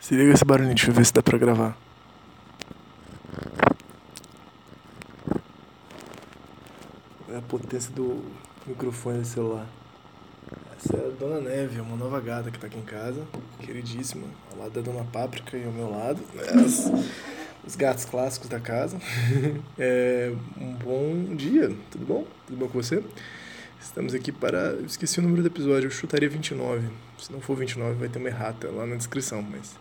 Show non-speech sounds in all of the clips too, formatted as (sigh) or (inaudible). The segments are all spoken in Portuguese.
Se liga esse barulhinho, deixa eu ver se dá pra gravar. É a potência do microfone do celular. Essa é a Dona Neve, uma nova gata que tá aqui em casa, queridíssima, ao lado da Dona Páprica e ao meu lado. As, os gatos clássicos da casa. (laughs) É, um bom dia, tudo bom? Tudo bom com você? Estamos aqui para. Esqueci o número do episódio, eu chutaria 29. Se não for 29, vai ter uma errata lá na descrição, mas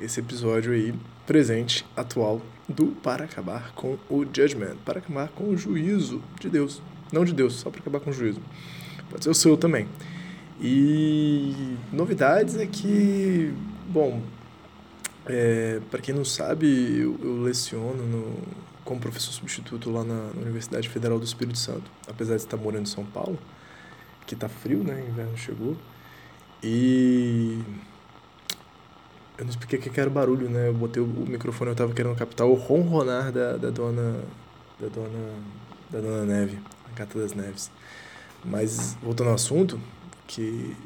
esse episódio aí, presente, atual, do Para Acabar com o Judgment, para acabar com o juízo de Deus. Não de Deus, só para acabar com o juízo. Pode ser o seu também. E novidades é que, bom, é, para quem não sabe, eu, eu leciono no, como professor substituto lá na, Universidade Federal do Espírito Santo, apesar de estar morando em São Paulo, que está frio, né? Inverno chegou. E eu não expliquei o que era barulho, né? Eu botei o microfone, eu estava querendo captar o ronronar da, da dona da dona da dona Neve, a gata das neves. Mas voltando ao assunto, que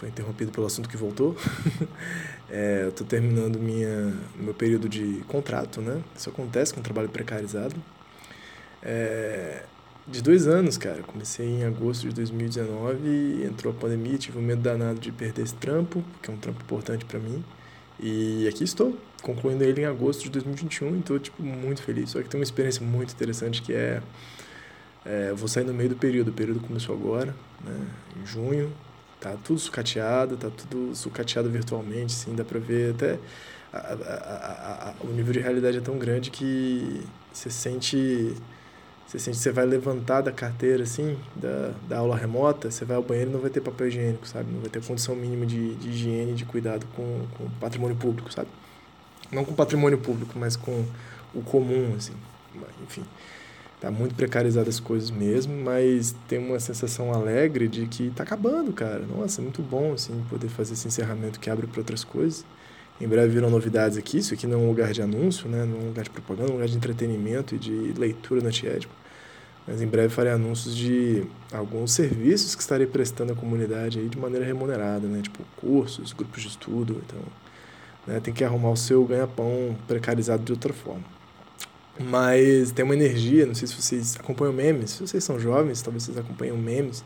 foi interrompido pelo assunto que voltou, (laughs) é, eu estou terminando minha meu período de contrato, né? Isso acontece com trabalho precarizado. É, de dois anos, cara. Comecei em agosto de 2019, entrou a pandemia, tive um medo danado de perder esse trampo, que é um trampo importante para mim. E aqui estou, concluindo ele em agosto de 2021, então tipo muito feliz. Só que tem uma experiência muito interessante que é, é eu vou sair no meio do período. O período começou agora, né, em junho. Tá tudo sucateado, tá tudo sucateado virtualmente, sim, dá para ver até a, a, a, o nível de realidade é tão grande que você sente você sente você vai levantar da carteira assim, da, da aula remota, você vai ao banheiro e não vai ter papel higiênico, sabe? Não vai ter condição mínima de, de higiene, de cuidado com, com patrimônio público, sabe? Não com patrimônio público, mas com o comum, assim. Enfim, tá muito precarizado as coisas mesmo, mas tem uma sensação alegre de que tá acabando, cara. Nossa, muito bom, assim, poder fazer esse encerramento que abre para outras coisas. Em breve virão novidades aqui. Isso aqui não é um lugar de anúncio, né? não é um lugar de propaganda, é um lugar de entretenimento e de leitura no antiético. Mas em breve farei anúncios de alguns serviços que estarei prestando à comunidade aí de maneira remunerada, né? Tipo cursos, grupos de estudo. Então, né? tem que arrumar o seu ganha-pão precarizado de outra forma. Mas tem uma energia, não sei se vocês acompanham memes. Se vocês são jovens, talvez vocês acompanham memes.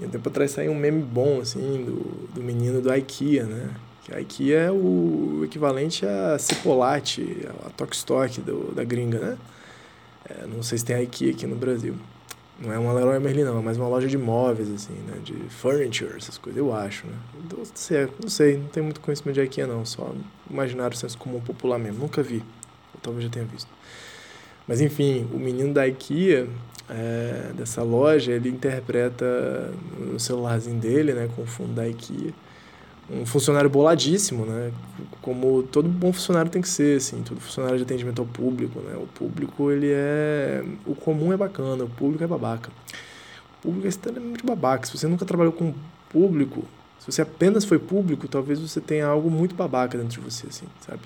E um tempo atrás saiu um meme bom, assim, do, do menino do IKEA, né? Que a IKEA é o equivalente a Cipolate, a Tokstok da gringa, né? É, não sei se tem a IKEA aqui no Brasil. Não é uma Leroy Merlin, não. É mais uma loja de móveis, assim, né? De furniture, essas coisas, eu acho, né? Não sei, não sei, não tenho muito conhecimento de IKEA, não. Só imaginário senso comum popular mesmo. Nunca vi. Ou talvez já tenha visto. Mas, enfim, o menino da IKEA, é, dessa loja, ele interpreta no celularzinho dele, né? Com o fundo da IKEA um funcionário boladíssimo, né? Como todo bom funcionário tem que ser, assim, todo funcionário de atendimento ao público, né? O público, ele é... O comum é bacana, o público é babaca. O público é extremamente babaca. Se você nunca trabalhou com público, se você apenas foi público, talvez você tenha algo muito babaca dentro de você, assim, sabe?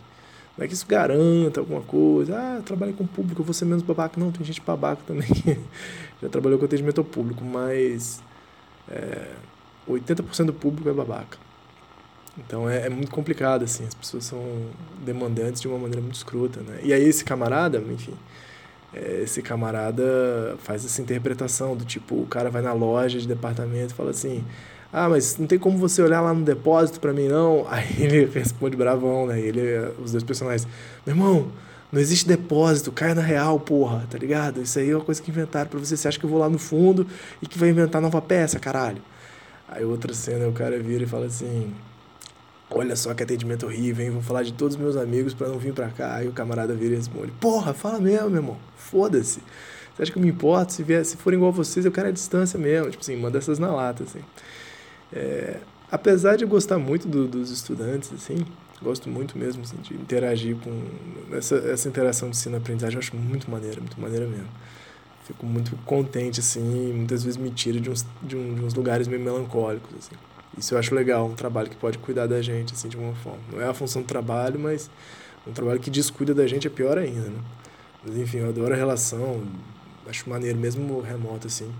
Não é que isso garanta alguma coisa. Ah, trabalhei com público, eu vou ser menos babaca. Não, tem gente babaca também que (laughs) já trabalhou com atendimento ao público, mas... É, 80% do público é babaca. Então é, é, muito complicado, assim, as pessoas são demandantes de uma maneira muito escrota, né? E aí esse camarada, enfim, é, esse camarada faz essa interpretação do tipo, o cara vai na loja de departamento e fala assim, ah, mas não tem como você olhar lá no depósito para mim, não? (laughs) Aí ele responde bravão, né? Ele, os dois personagens, meu irmão, não existe depósito, cai na real, porra, tá ligado? Isso aí é uma coisa que inventaram pra você. Você acha que eu vou lá no fundo e que vai inventar nova peça, caralho? Aí outra cena, o cara vira e fala assim, Olha só que atendimento horrível, hein? Vou falar de todos os meus amigos para não vir para cá. Aí o camarada vira e responde: Porra, fala mesmo, meu irmão. Foda-se. Você acha que eu me importo? Se, vier, se for igual a vocês, eu quero a distância mesmo. Tipo assim, manda essas na lata, assim. É, apesar de gostar muito do, dos estudantes, assim, gosto muito mesmo assim, de interagir com essa, essa interação de ensino-aprendizagem, eu acho muito maneira, muito maneira mesmo. Fico muito contente, assim, muitas vezes me tira de uns, de, um, de uns lugares meio melancólicos, assim. Isso eu acho legal, um trabalho que pode cuidar da gente, assim, de uma forma. Não é a função do trabalho, mas um trabalho que descuida da gente é pior ainda, né? Mas enfim, eu adoro a relação, acho maneiro, mesmo remoto, assim.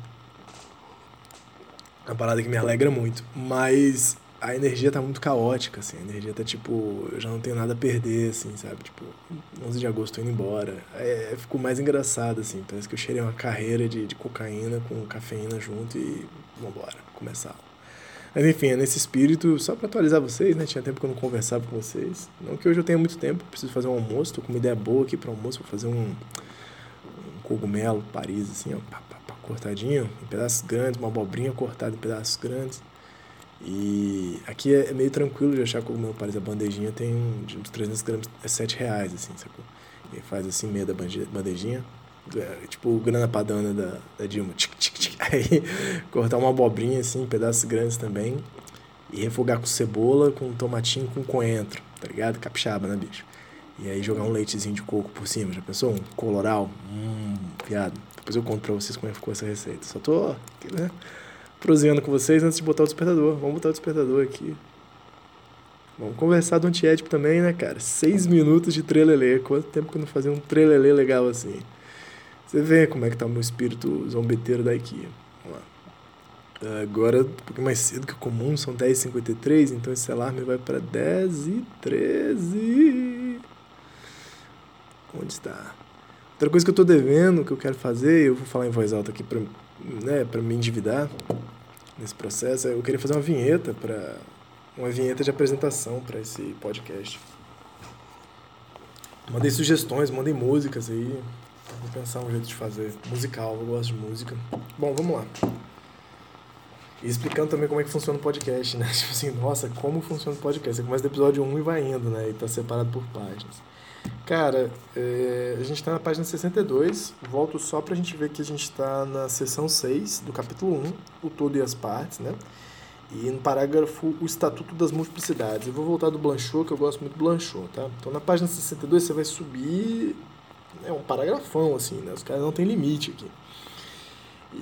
É uma parada que me alegra muito. Mas a energia tá muito caótica, assim. A energia tá tipo, eu já não tenho nada a perder, assim, sabe? Tipo, 11 de agosto tô indo embora. É, ficou mais engraçado, assim. Parece que eu cheirei uma carreira de, de cocaína com cafeína junto e vambora, começar. Mas enfim, é nesse espírito, só para atualizar vocês, né? Tinha tempo que eu não conversava com vocês. Não que hoje eu tenha muito tempo, preciso fazer um almoço, tô com uma ideia boa aqui para almoço, vou fazer um, um cogumelo Paris, assim, ó, cortadinho, em pedaços grandes, uma abobrinha cortada em pedaços grandes. E aqui é, meio tranquilo de achar cogumelo Paris. A bandejinha tem de uns 300 gramas, é 7 reais, assim, sacou? E faz assim, meia da bandejinha, é, tipo grana padana da, da Dilma. Tic, tic, tic. (laughs) Aí cortar uma abobrinha assim, em pedaços grandes também. E refogar com cebola, com tomatinho, com coentro, tá ligado? Capixaba, né, bicho? E aí jogar um leitezinho de coco por cima, já pensou? Um coloral? Hum, piado. Depois eu conto pra vocês como é que ficou essa receita. Só tô, né, proseando com vocês antes de botar o despertador. Vamos botar o despertador aqui. Vamos conversar do antiético também, né, cara? Seis minutos de trelelê. Quanto tempo que eu não fazia um trelelê legal assim? Você vê como é que tá o meu espírito zombeteiro da IKEA. Vamos lá. Agora, um pouquinho mais cedo que o comum, são 10h53, então esse alarme vai para 10h13. Onde está? Outra coisa que eu tô devendo, que eu quero fazer, eu vou falar em voz alta aqui para né, pra me endividar nesse processo, é eu queria fazer uma vinheta para uma vinheta de apresentação para esse podcast. Mandei sugestões, mandei músicas aí, Vou pensar um jeito de fazer musical, eu gosto de música. Bom, vamos lá. E explicando também como é que funciona o podcast, né? (laughs) Tipo assim, nossa, como funciona o podcast? Você começa do episódio 1 e vai indo, né? E tá separado por páginas. Cara, é, a gente tá na página 62. Volto só pra gente ver que a gente tá na seção 6 do capítulo 1, o todo e as partes, né? E no parágrafo o Estatuto das Multiplicidades. Eu vou voltar do Blanchot, que eu gosto muito do Blanchot, tá? Então na página 62 você vai subir é um paragrafão, assim, né? Os caras não tem limite aqui.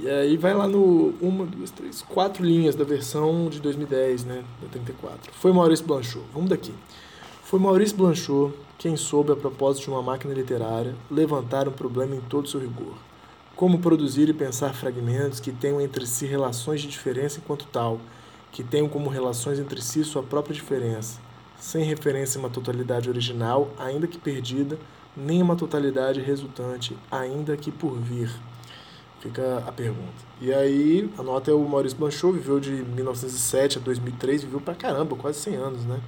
E aí vai lá no uma, duas, três, quatro linhas da versão de 2010, né? Da 34. Foi Maurício Blanchot. Vamos daqui. Foi Maurício Blanchot quem soube, a propósito de uma máquina literária, levantar um problema em todo seu rigor. Como produzir e pensar fragmentos que tenham entre si relações de diferença enquanto tal, que tenham como relações entre si sua própria diferença, sem referência a uma totalidade original, ainda que perdida, nem uma totalidade resultante, ainda que por vir. Fica a pergunta. E aí, a nota é o Maurício Blanchot, viveu de 1907 a 2003, viveu pra caramba, quase 100 anos, né?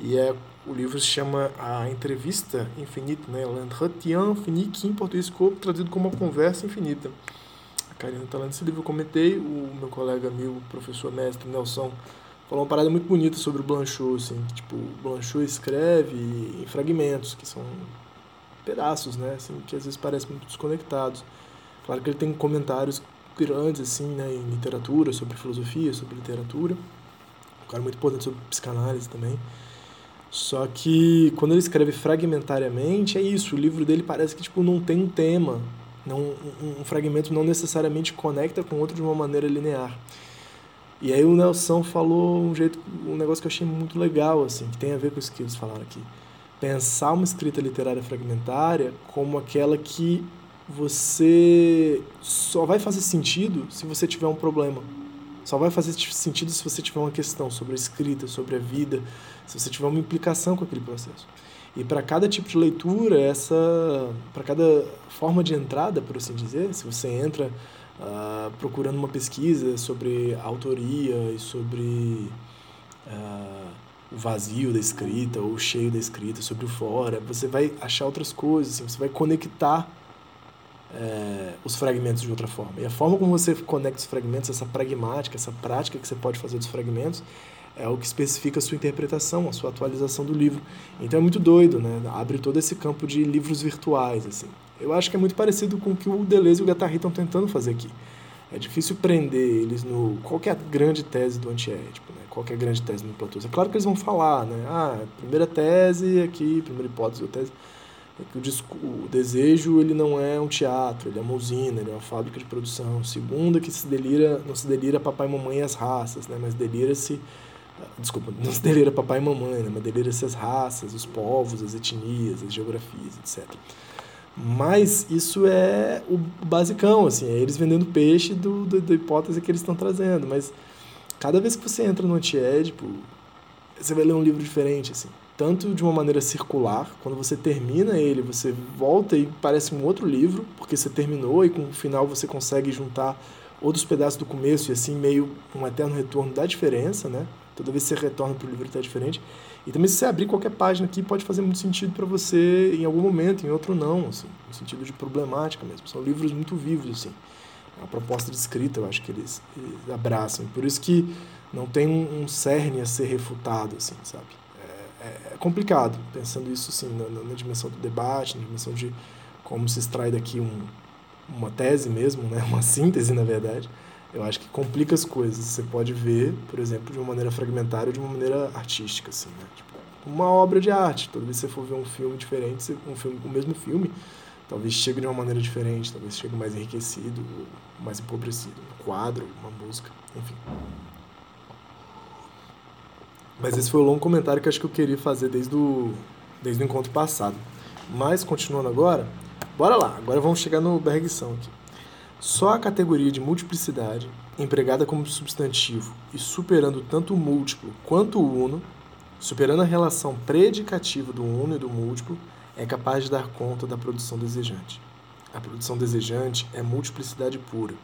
E é, o livro se chama A Entrevista Infinita, né? L'Entretien Fini, que em português ficou traduzido como A Conversa Infinita. A Karina está lendo esse livro, eu comentei, o meu colega amigo, professor mestre Nelson, falou uma parada muito bonita sobre o Blanchot, assim, que, tipo, o Blanchot escreve em fragmentos, que são pedaços, né, assim, que às vezes parecem muito desconectados. Claro que ele tem comentários grandes, assim, né, em literatura, sobre filosofia, sobre literatura. Um cara muito importante sobre psicanálise também. Só que quando ele escreve fragmentariamente, é isso, o livro dele parece que tipo não tem um tema, não um, fragmento não necessariamente conecta com outro de uma maneira linear. E aí o Nelson falou um jeito, um negócio que eu achei muito legal assim, que tem a ver com isso que eles falaram aqui pensar uma escrita literária fragmentária como aquela que você só vai fazer sentido se você tiver um problema. Só vai fazer sentido se você tiver uma questão sobre a escrita, sobre a vida, se você tiver uma implicação com aquele processo. E para cada tipo de leitura, essa, para cada forma de entrada, por assim dizer, se você entra uh, procurando uma pesquisa sobre autoria e sobre uh, o vazio da escrita ou o cheio da escrita, sobre o fora, você vai achar outras coisas, assim, você vai conectar é, os fragmentos de outra forma. E a forma como você conecta os fragmentos, essa pragmática, essa prática que você pode fazer dos fragmentos, é o que especifica a sua interpretação, a sua atualização do livro. Então é muito doido, né? Abre todo esse campo de livros virtuais, assim. Eu acho que é muito parecido com o que o Deleuze e o Guattari estão tentando fazer aqui. É difícil prender eles no. Qual é a grande tese do antiédipo? Né? Qual é a grande tese do Platão? É claro que eles vão falar, né? Ah, primeira tese aqui, primeira hipótese ou tese. É que o, o desejo ele não é um teatro, ele é uma usina, ele é uma fábrica de produção. Segunda, que se delira, não se delira papai e mamãe e as raças, né? mas delira-se. Desculpa, não se delira papai e mamãe, né? mas delira-se as raças, os povos, as etnias, as geografias, etc. Mas isso é o basicão, assim, é eles vendendo peixe do, do da hipótese que eles estão trazendo. Mas cada vez que você entra no antiédipo, você vai ler um livro diferente, assim. Tanto de uma maneira circular, quando você termina ele, você volta e parece um outro livro, porque você terminou e com o final você consegue juntar outros pedaços do começo e assim meio um eterno retorno da diferença, né? Toda vez que você retorna para o livro está diferente. E também se você abrir qualquer página aqui pode fazer muito sentido para você em algum momento, em outro não, assim, no sentido de problemática mesmo. São livros muito vivos assim. É uma proposta de escrita, eu acho que eles, eles abraçam. Por isso que não tem um, um cerne a ser refutado, assim, sabe? É, é, complicado, pensando isso assim, na, na, dimensão do debate, na dimensão de como se extrai daqui um, uma tese mesmo, né? uma síntese, na verdade eu acho que complica as coisas. Você pode ver, por exemplo, de uma maneira fragmentária ou de uma maneira artística, assim, né? Tipo, uma obra de arte. Toda vez que você for ver um filme diferente, um filme, o mesmo filme, talvez chegue de uma maneira diferente, talvez chegue mais enriquecido, mais empobrecido. Um quadro, uma música, enfim. Mas esse foi o longo comentário que acho que eu queria fazer desde o, desde o encontro passado. Mas, continuando agora, bora lá. Agora vamos chegar no Bergson aqui. Só a categoria de multiplicidade, empregada como substantivo e superando tanto o múltiplo quanto o uno, superando a relação predicativa do uno e do múltiplo, é capaz de dar conta da produção desejante. A produção desejante é multiplicidade pura,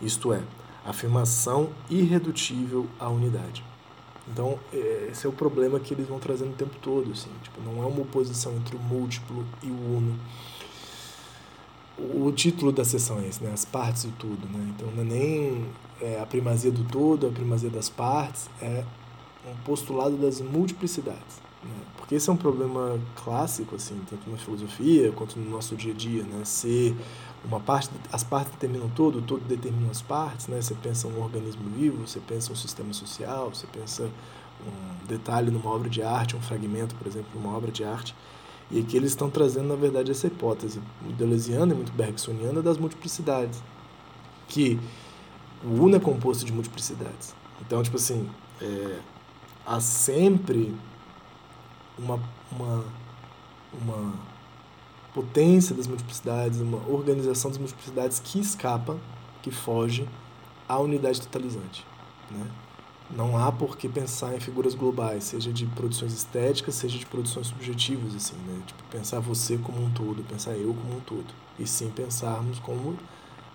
isto é, afirmação irredutível à unidade. Então, é, esse é o problema que eles vão trazendo o tempo todo. Assim, tipo, não é uma oposição entre o múltiplo e o uno o título da sessão é esse, né? As partes do tudo, né? Então não é nem é, a primazia do todo, a primazia das partes, é um postulado das multiplicidades, né? Porque esse é um problema clássico, assim, tanto na filosofia quanto no nosso dia a dia, né? Ser uma parte, as partes determinam todo, todo determina as partes, né? Você pensa um organismo vivo, você pensa um sistema social, você pensa um detalhe numa obra de arte, um fragmento, por exemplo, numa obra de arte, e aqui eles estão trazendo, na verdade, essa hipótese deleuziana e muito bergsoniana das multiplicidades. Que o Uno é composto de multiplicidades. Então, tipo assim, é, há sempre uma, uma, uma potência das multiplicidades, uma organização das multiplicidades que escapa, que foge à unidade totalizante. Né? não há por que pensar em figuras globais, seja de produções estéticas, seja de produções subjetivas, assim, né? Tipo, pensar você como um todo, pensar eu como um todo. E sim pensarmos como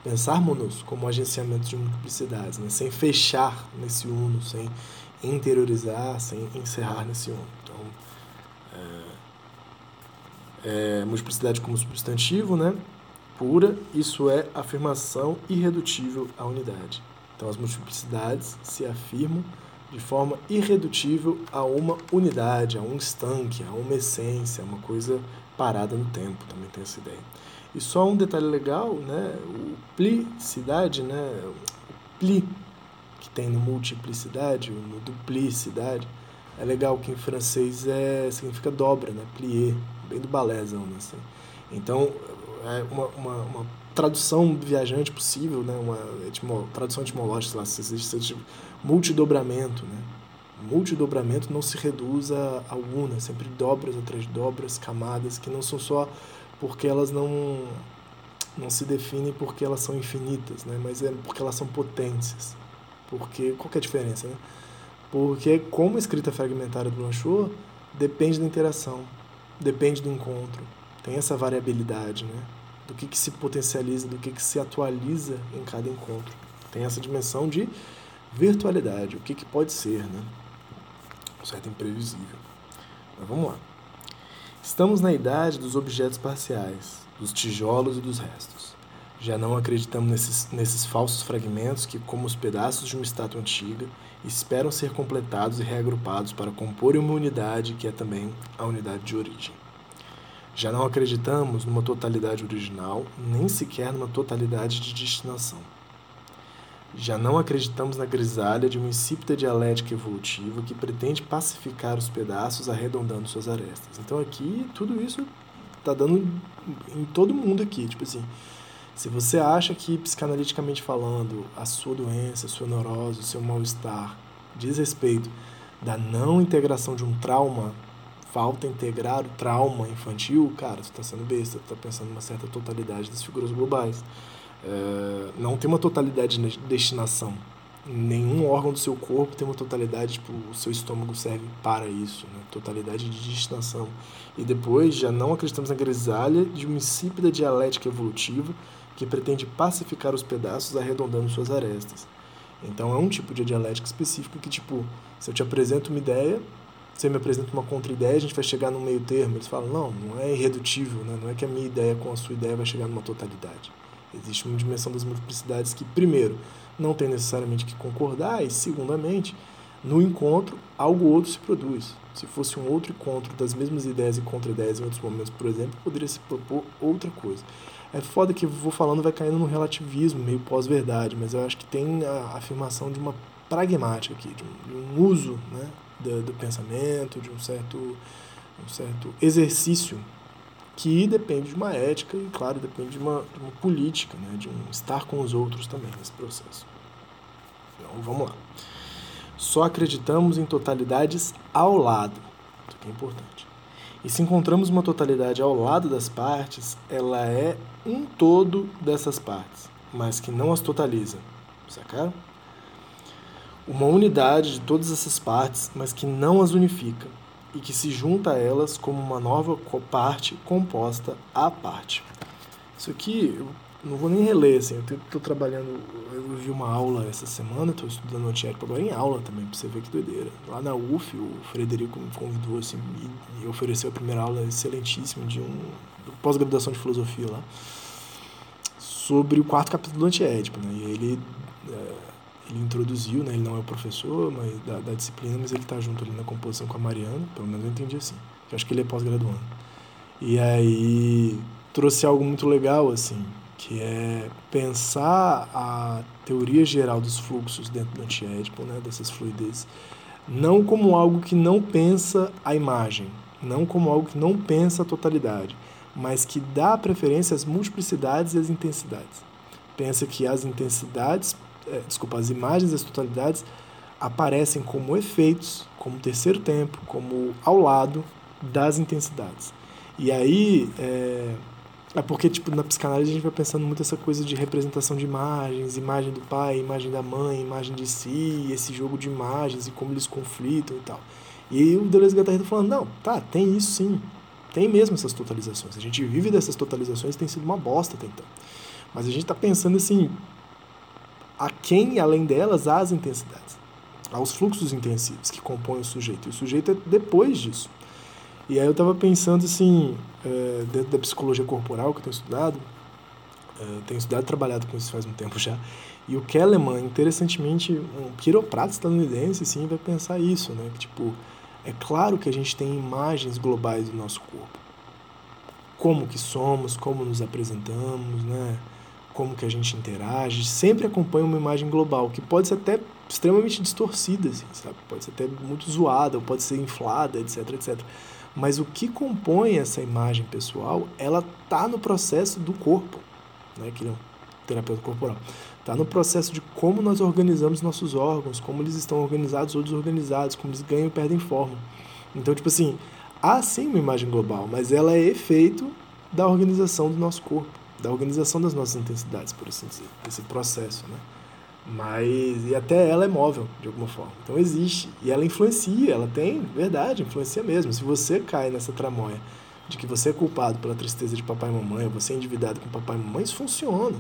pensarmos como agenciamento de multiplicidades, né? Sem fechar nesse uno, sem interiorizar, sem encerrar nesse uno. Então, é, multiplicidade como substantivo, né? Pura, isso é afirmação irredutível à unidade. Então, as multiplicidades se afirmam de forma irredutível a uma unidade, a um estanque, a uma essência, a uma coisa parada no tempo, também tem essa ideia. E só um detalhe legal, né, o plicidade, né, o pli, que tem no multiplicidade, no duplicidade, é legal que em francês é, significa dobra, né, plier, bem do balézão, né, assim. Então, é uma, uma, uma tradução viajante possível, né? uma etimo, tradução etimológica, sei lá, se existe tipo, multidobramento. Né? Multidobramento não se reduz a, a una, sempre dobras de dobras, camadas, que não são só porque elas não, não se definem porque elas são infinitas, né? mas é porque elas são potências. Porque, qual é a diferença? Né? Porque como a escrita fragmentária do Blanchot depende da interação, depende do encontro, tem essa variabilidade, né? do que, que se potencializa, do que, que se atualiza em cada encontro. Tem essa dimensão de virtualidade, o que, que pode ser, né? Um certo imprevisível. Mas vamos lá. Estamos na idade dos objetos parciais, dos tijolos e dos restos. Já não acreditamos nesses, nesses falsos fragmentos que, como os pedaços de uma estátua antiga, esperam ser completados e reagrupados para compor uma unidade que é também a unidade de origem. Já não acreditamos numa totalidade original, nem sequer numa totalidade de destinação. Já não acreditamos na grisalha de uma insípida dialética evolutiva que pretende pacificar os pedaços arredondando suas arestas. Então aqui tudo isso está dando em todo mundo aqui, tipo assim, se você acha que psicanaliticamente falando, a sua doença, a sua neurose, o seu mal-estar diz respeito da não integração de um trauma falta integrar o trauma infantil, cara, você está sendo besta, está pensando numa certa totalidade das figuras globais. É, não tem uma totalidade de destinação. Nenhum órgão do seu corpo tem uma totalidade, tipo, o seu estômago serve para isso, né? totalidade de destinação. E depois já não acreditamos na grisalha de uma insípida dialética evolutiva que pretende pacificar os pedaços arredondando suas arestas. Então é um tipo de dialética específica que, tipo, se eu te apresento uma ideia, você me apresenta uma contra-ideia, a gente vai chegar no meio termo. Eles falam, não, não é irredutível, né? não é que a minha ideia com a sua ideia vai chegar numa totalidade. Existe uma dimensão das multiplicidades que, primeiro, não tem necessariamente que concordar, e, segundamente, no encontro, algo outro se produz. Se fosse um outro encontro das mesmas ideias e contra-ideias em outros momentos, por exemplo, poderia se propor outra coisa. É foda que eu vou falando vai caindo no relativismo, meio pós-verdade, mas eu acho que tem a afirmação de uma pragmática aqui, de um, de um uso né, do, do pensamento, de um certo, um certo exercício que depende de uma ética e, claro, depende de uma, de uma política, né, de um estar com os outros também nesse processo. Então, vamos lá. Só acreditamos em totalidades ao lado, isso que é importante. E se encontramos uma totalidade ao lado das partes, ela é um todo dessas partes, mas que não as totaliza. Sacaram? uma unidade de todas essas partes, mas que não as unifica e que se junta a elas como uma nova parte composta à parte. Isso aqui não vou nem reler, assim, eu estou trabalhando, eu vi uma aula essa semana, estou estudando antiético agora em aula também, para você ver que doideira. Lá na UF, o Frederico me convidou assim, e, e ofereceu a primeira aula excelentíssima de um pós-graduação de filosofia lá, sobre o quarto capítulo do antiético, né? E ele é, ele introduziu, né? Ele não é o professor mas, da, da disciplina, mas ele está junto ali na composição com a Mariana, pelo menos eu entendi assim. Eu acho que ele é pós-graduando. E aí trouxe algo muito legal, assim, que é pensar a teoria geral dos fluxos dentro do antiédipo, né? Dessas fluidez, não como algo que não pensa a imagem, não como algo que não pensa a totalidade, mas que dá preferência às multiplicidades e às intensidades. Pensa que as intensidades é, desculpa, as imagens das totalidades aparecem como efeitos, como terceiro tempo, como ao lado das intensidades. E aí é, é porque tipo na psicanálise a gente vai pensando muito essa coisa de representação de imagens, imagem do pai, imagem da mãe, imagem de si, esse jogo de imagens e como eles conflitam e tal. E o Deleuze Guattari tá falando, não, tá, tem isso sim. Tem mesmo essas totalizações. A gente vive dessas totalizações, tem sido uma bosta até então. Mas a gente está pensando assim, a quem, além delas, há as intensidades, há os fluxos intensivos que compõem o sujeito. E o sujeito é depois disso. E aí eu estava pensando assim, é, dentro da psicologia corporal que eu tenho estudado, é, tenho estudado e trabalhado com isso faz um tempo já, e o Kellerman, interessantemente, um quiroprata estadunidense, assim, vai pensar isso, né? Que, tipo, é claro que a gente tem imagens globais do nosso corpo. Como que somos, como nos apresentamos, né? como que a gente interage, sempre acompanha uma imagem global, que pode ser até extremamente distorcida, assim, sabe? Pode ser até muito zoada, ou pode ser inflada, etc, etc. Mas o que compõe essa imagem pessoal, ela tá no processo do corpo, né? Que é um terapeuta corporal. Tá no processo de como nós organizamos nossos órgãos, como eles estão organizados ou desorganizados, como eles ganham e perdem forma. Então, tipo assim, há sim uma imagem global, mas ela é efeito da organização do nosso corpo da organização das nossas intensidades, por assim dizer, esse processo, né? Mas, e até ela é móvel, de alguma forma. Então existe. E ela influencia, ela tem, verdade, influencia mesmo. Se você cai nessa tramóia de que você é culpado pela tristeza de papai e mamãe, você é endividado com papai e mamãe, isso funciona.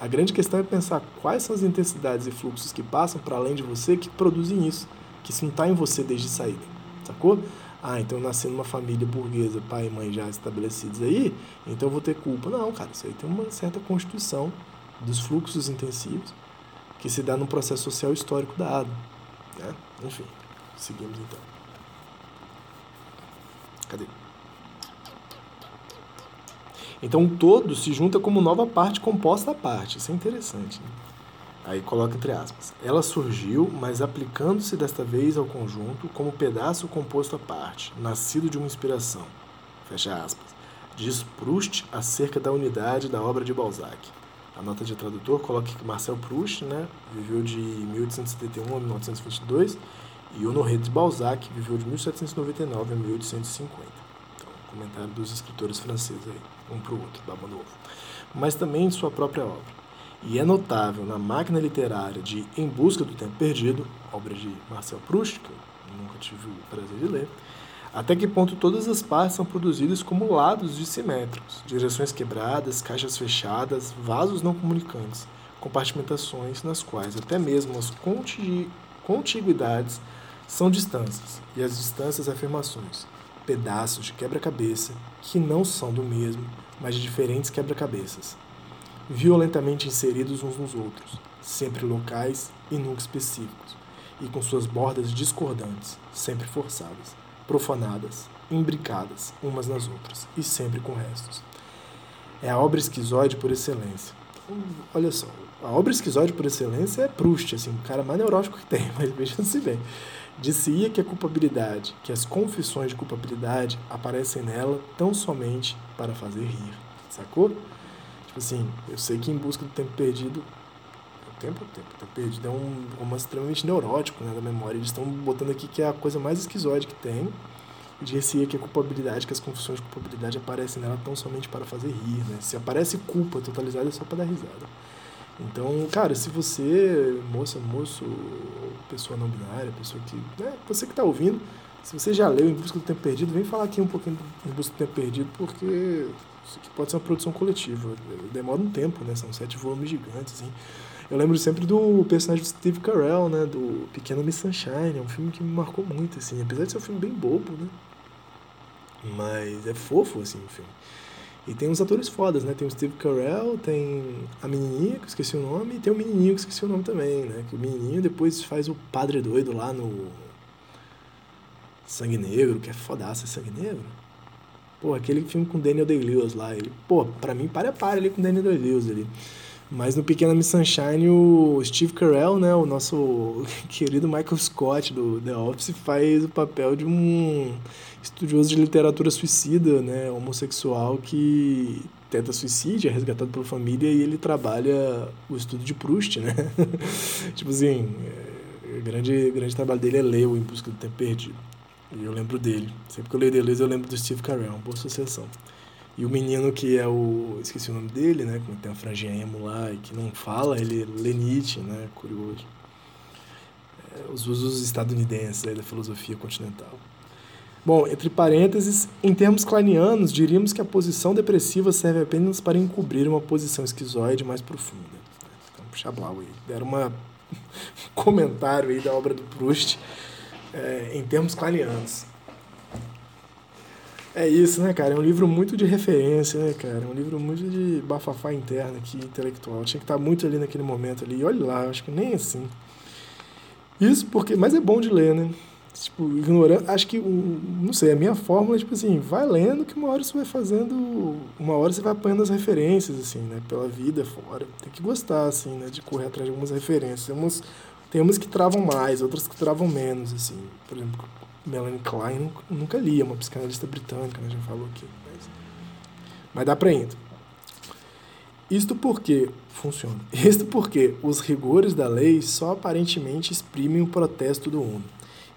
A grande questão é pensar quais são as intensidades e fluxos que passam para além de você que produzem isso, que isso não está em você desde saída, sacou? ah, então eu nasci numa família burguesa, pai e mãe já estabelecidos aí, então eu vou ter culpa. Não, cara, isso aí tem uma certa constituição dos fluxos intensivos que se dá no processo social histórico dado. Né? Enfim, seguimos então. Cadê? Então o todo se junta como nova parte composta à parte. Isso é interessante. Né? Aí coloca entre aspas. Ela surgiu, mas aplicando-se desta vez ao conjunto como pedaço composto à parte, nascido de uma inspiração. Fecha aspas. Diz Proust acerca da unidade da obra de Balzac. A nota de tradutor coloca que Marcel Proust né, viveu de 1871 a 1922 e Honoré de Balzac viveu de 1799 a 1850. Então, comentário dos escritores franceses aí, um para o outro, baba novo. Mas também de sua própria obra. E é notável na máquina literária de Em Busca do Tempo Perdido, obra de Marcel Proust, que eu nunca tive o prazer de ler, até que ponto todas as partes são produzidas como lados dissimétricos, direções quebradas, caixas fechadas, vasos não comunicantes, compartimentações nas quais até mesmo as contiguidades são distâncias, e as distâncias afirmações, pedaços de quebra-cabeça que não são do mesmo, mas de diferentes quebra-cabeças, violentamente inseridos uns nos outros, sempre locais e nunca específicos, e com suas bordas discordantes, sempre forçadas, profanadas, imbricadas umas nas outras, e sempre com restos. É a obra esquizoide por excelência. Olha só, a obra esquizoide por excelência é Proust, assim, o cara mais neurótico que tem, (laughs) mas veja-se bem. Disse-ia que a culpabilidade, que as confissões de culpabilidade aparecem nela tão somente para fazer rir. Sacou? Tipo assim, eu sei que em busca do tempo perdido. Tempo, tempo, tempo perdido é um romance extremamente neurótico né, da memória. Eles estão botando aqui que é a coisa mais esquizoide que tem. Disse-ia que a culpabilidade, que as confissões de culpabilidade aparecem nela tão somente para fazer rir. Né? Se aparece culpa totalizada é só para dar risada. Então, cara, se você, moça, moço, pessoa não binária, pessoa que. Né, você que está ouvindo, se você já leu Em Busca do Tempo Perdido, vem falar aqui um pouquinho Em Busca do Tempo Perdido, porque isso aqui pode ser uma produção coletiva. Demora um tempo, né? São sete volumes gigantes, assim. Eu lembro sempre do personagem do Steve Carell, né? Do Pequeno Miss Sunshine. É um filme que me marcou muito, assim. Apesar de ser um filme bem bobo, né? Mas é fofo, assim, o filme. E tem uns atores fodas, né? Tem o Steve Carell, tem a menininha, que eu esqueci o nome, e tem o menininho, que eu esqueci o nome também, né? Que o menininho depois faz o padre doido lá no Sangue Negro, que é fodaça, Sangue Negro? Pô, aquele filme com Daniel Day-Lewis lá, ele, pô, pra mim, para a para ali com Daniel Day-Lewis ali. Mas no Pequena Miss Sunshine, o Steve Carell, né, o nosso (laughs) querido Michael Scott do The Office, faz o papel de um estudioso de literatura suicida, né, homossexual que tenta suicídio, é resgatado pela família e ele trabalha o estudo de Proust, né? (laughs) tipo assim, é, o grande, grande trabalho dele é ler o Em Busca do Tempo Perdido. E eu lembro dele. Sempre que eu leio Deleuze, eu lembro do Steve Carell, uma boa associação. E o menino que é o. Esqueci o nome dele, né? Que tem a franjinha emo lá e que não fala, ele lê Nietzsche, né? Curioso. É, os usos estadunidenses aí da filosofia continental. Bom, entre parênteses, em termos kleinianos, diríamos que a posição depressiva serve apenas para encobrir uma posição esquizoide mais profunda. Então, puxa blau aí. Deram uma... (laughs) um comentário aí da obra do Proust é, em termos kleinianos. É isso, né, cara? É um livro muito de referência, né, cara? É um livro muito de bafafá interno aqui, intelectual. Tinha que estar muito ali naquele momento ali. E olha lá, acho que nem assim. Isso porque... Mas é bom de ler, né? tipo, ignorando. Acho que, não sei, a minha fórmula é tipo assim: vai lendo que uma hora você vai fazendo. Uma hora você vai apanhando as referências, assim, né? Pela vida fora. Tem que gostar, assim, né? De correr atrás de algumas referências. Tem umas, tem umas que travam mais, outras que travam menos, assim. Por exemplo, Melanie Klein nunca li, é uma psicanalista britânica, né? Já falou aqui. Mas, mas dá pra ir. Isto porque funciona. (laughs) Isto porque os rigores da lei só aparentemente exprimem o protesto do uno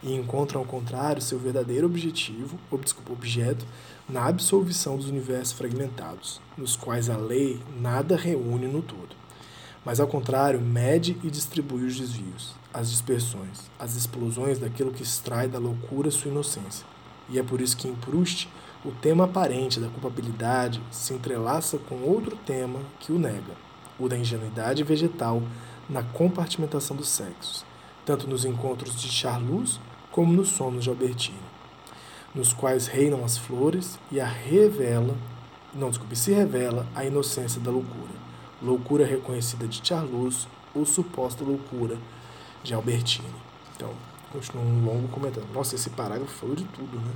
e encontram, ao contrário, seu verdadeiro objetivo, ou, desculpa, objeto, na absolvição dos universos fragmentados, nos quais a lei nada reúne no todo. Mas, ao contrário, mede e distribui os desvios, as dispersões, as explosões daquilo que extrai da loucura sua inocência. E é por isso que em Proust, o tema aparente da culpabilidade se entrelaça com outro tema que o nega, o da ingenuidade vegetal na compartimentação dos sexos, tanto nos encontros de Charlus como nos sonos de Albertine, nos quais reinam as flores e a revela, não, desculpe, se revela a inocência da loucura, loucura reconhecida de Charlus ou suposta loucura de Albertine. Então, continua um longo comentário. Nossa, esse parágrafo falou de tudo, né?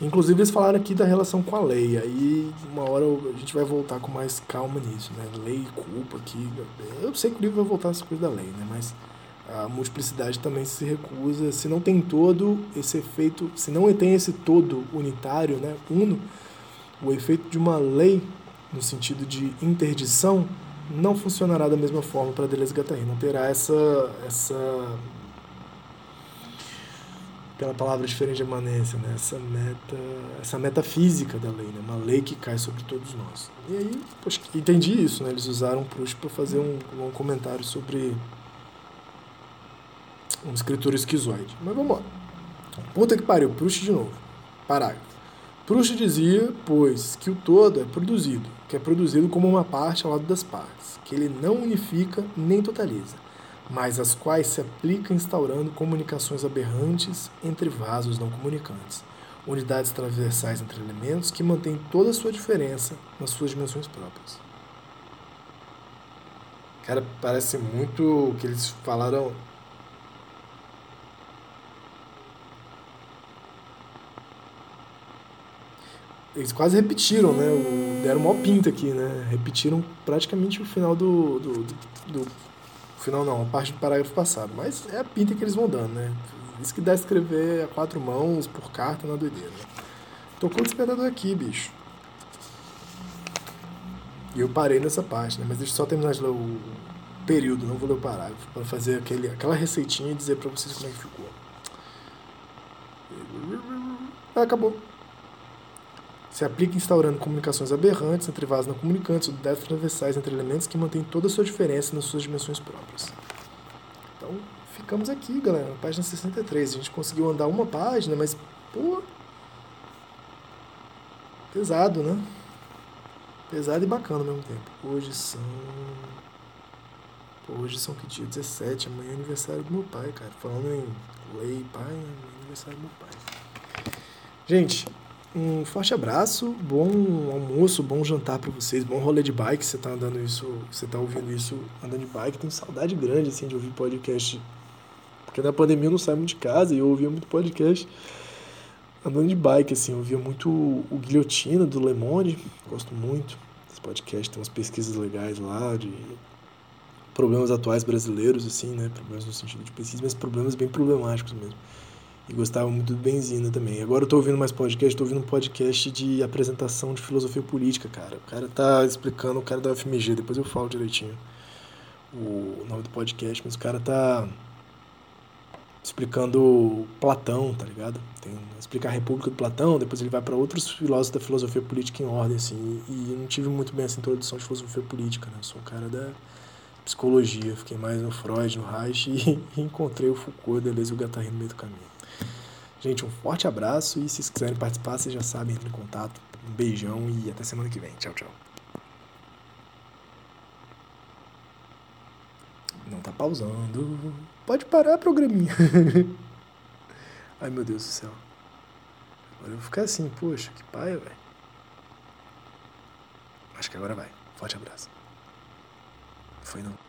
Inclusive eles falaram aqui da relação com a lei, aí uma hora a gente vai voltar com mais calma nisso, né? Lei e culpa aqui. Eu sei que o livro vai voltar essa coisa da lei, né? Mas a multiplicidade também se recusa, se não tem todo esse efeito, se não tem esse todo unitário, né, uno, o efeito de uma lei no sentido de interdição não funcionará da mesma forma para Deleuze Guattari, não terá essa essa pela palavra diferente de emanência, né? essa meta, essa metafísica da lei, né? uma lei que cai sobre todos nós. E aí, entendi isso, né? Eles usaram Proust para fazer um, um comentário sobre um escritor esquizoide. Mas vamos lá. Puta que pariu, Proust de novo. Parágrafo. Proust dizia, pois, que o todo é produzido, que é produzido como uma parte ao lado das partes, que ele não unifica nem totaliza, mas as quais se aplica instaurando comunicações aberrantes entre vasos não comunicantes, unidades transversais entre elementos que mantêm toda a sua diferença nas suas dimensões próprias. Cara, parece muito o que eles falaram eles quase repetiram, né? O, deram mó pinta aqui, né? Repetiram praticamente o final do, do, do, do final não, a parte do parágrafo passado. Mas é a pinta que eles vão dando, né? Isso que dá escrever a quatro mãos, por carta, na doideira. Tocou o despertador aqui, bicho. E eu parei nessa parte, né? Mas deixa eu só terminar de ler o período, não vou ler o parágrafo, para fazer aquele, aquela receitinha e dizer para vocês como é que ficou. Acabou se aplica instaurando comunicações aberrantes entre vasos não comunicantes ou débitos transversais entre elementos que mantêm toda a sua diferença nas suas dimensões próprias. Então, ficamos aqui, galera, na página 63. A gente conseguiu andar uma página, mas, pô. Pesado, né? Pesado e bacana ao mesmo tempo. Hoje são. Hoje são que dia? 17. Amanhã é aniversário do meu pai, cara. Falando em lei, pai, é aniversário do meu pai. Gente, um forte abraço, bom almoço, bom jantar para vocês, bom rolê de bike. Você tá andando isso, você tá ouvindo isso andando de bike. Tenho saudade grande assim de ouvir podcast, porque na pandemia eu não saio muito de casa e eu ouvia muito podcast andando de bike assim. Eu ouvia muito o Guilhotina do Lemone, gosto muito desse podcast. Tem umas pesquisas legais lá de problemas atuais brasileiros assim, né? Problemas no sentido de pesquisa, mas problemas bem problemáticos mesmo. E gostava muito do Benzina também. Agora eu tô ouvindo mais podcast, tô ouvindo um podcast de apresentação de filosofia política, cara. O cara tá explicando, o cara da UFMG, depois eu falo direitinho o nome do podcast, mas o cara tá explicando Platão, tá ligado? Tem, explicar a República do Platão, depois ele vai para outros filósofos da filosofia política em ordem, assim, e eu não tive muito bem essa introdução de filosofia política, né? Eu sou um cara da psicologia, fiquei mais no Freud, no Reich, e, (laughs) e encontrei o Foucault, Deleuze e o Guattari no meio do caminho. Gente, um forte abraço e se vocês quiserem participar, vocês já sabem, entre em contato. Um beijão e até semana que vem. Tchau, tchau. Não tá pausando. Pode parar, programinha. (laughs) Ai, meu Deus do céu. Agora eu vou ficar assim, poxa, que paia, velho. Acho que agora vai. Forte abraço. Foi não.